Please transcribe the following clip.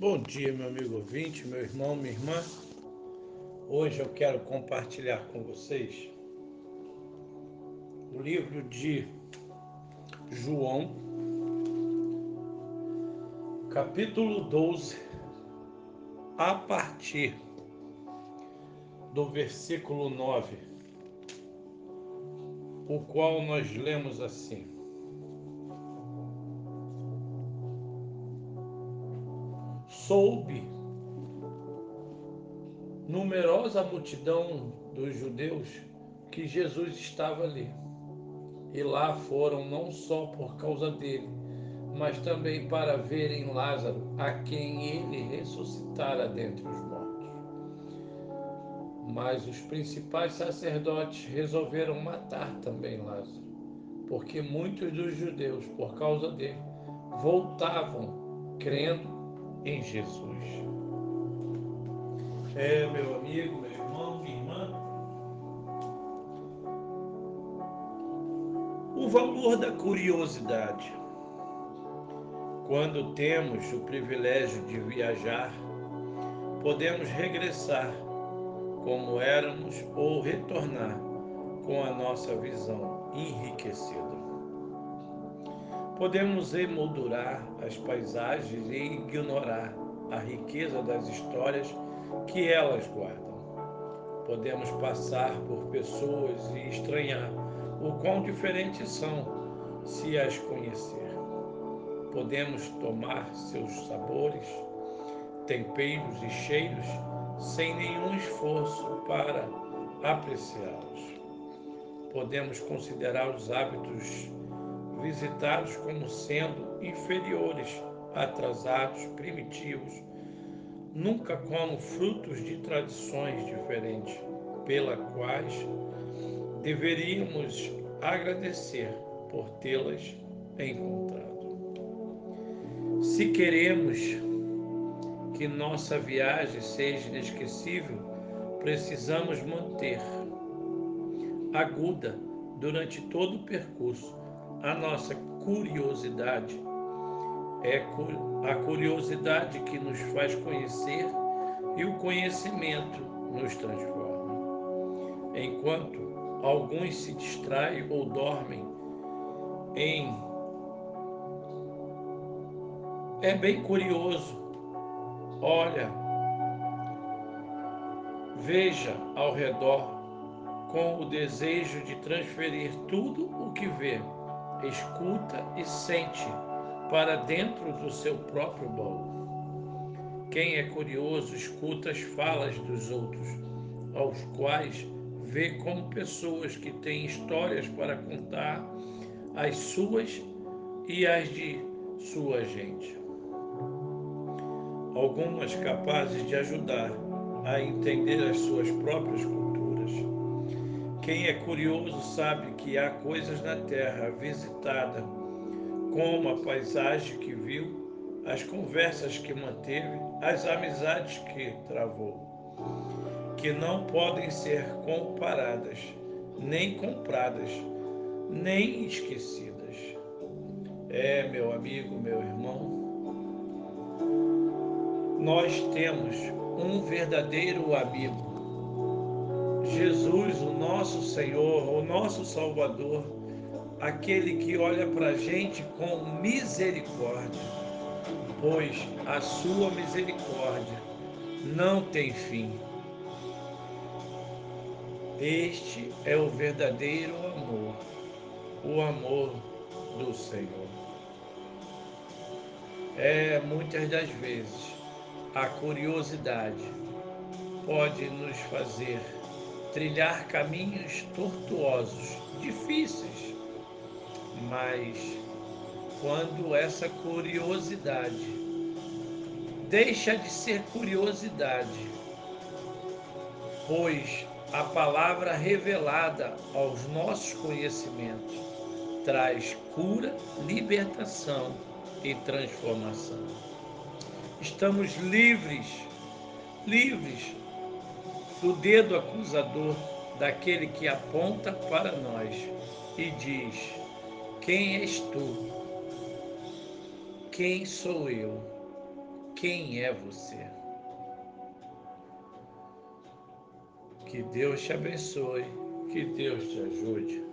Bom dia, meu amigo ouvinte, meu irmão, minha irmã. Hoje eu quero compartilhar com vocês o livro de João, capítulo 12, a partir do versículo 9, o qual nós lemos assim. Soube numerosa multidão dos judeus que Jesus estava ali. E lá foram não só por causa dele, mas também para verem Lázaro, a quem ele ressuscitara dentre os mortos. Mas os principais sacerdotes resolveram matar também Lázaro, porque muitos dos judeus, por causa dele, voltavam crendo em Jesus. É, meu amigo, meu irmão, minha irmã. O valor da curiosidade. Quando temos o privilégio de viajar, podemos regressar como éramos ou retornar com a nossa visão enriquecida. Podemos emoldurar as paisagens e ignorar a riqueza das histórias que elas guardam. Podemos passar por pessoas e estranhar o quão diferentes são se as conhecer. Podemos tomar seus sabores, temperos e cheiros sem nenhum esforço para apreciá-los. Podemos considerar os hábitos visitados como sendo inferiores, atrasados, primitivos, nunca como frutos de tradições diferentes, pela quais deveríamos agradecer por tê-las encontrado. Se queremos que nossa viagem seja inesquecível, precisamos manter aguda durante todo o percurso a nossa curiosidade. É a curiosidade que nos faz conhecer e o conhecimento nos transforma. Enquanto alguns se distraem ou dormem em. É bem curioso. Olha, veja ao redor com o desejo de transferir tudo o que vê escuta e sente para dentro do seu próprio baú. Quem é curioso escuta as falas dos outros, aos quais vê como pessoas que têm histórias para contar, as suas e as de sua gente. Algumas capazes de ajudar a entender as suas próprias quem é curioso sabe que há coisas na terra visitada, como a paisagem que viu, as conversas que manteve, as amizades que travou, que não podem ser comparadas, nem compradas, nem esquecidas. É, meu amigo, meu irmão, nós temos um verdadeiro amigo Jesus, o nosso Senhor, o nosso Salvador, aquele que olha para a gente com misericórdia, pois a sua misericórdia não tem fim. Este é o verdadeiro amor, o amor do Senhor. É muitas das vezes a curiosidade pode nos fazer trilhar caminhos tortuosos, difíceis, mas quando essa curiosidade deixa de ser curiosidade, pois a palavra revelada aos nossos conhecimentos traz cura, libertação e transformação. Estamos livres, livres do dedo acusador daquele que aponta para nós e diz: Quem és tu? Quem sou eu? quem é você. Que Deus te abençoe, que Deus te ajude.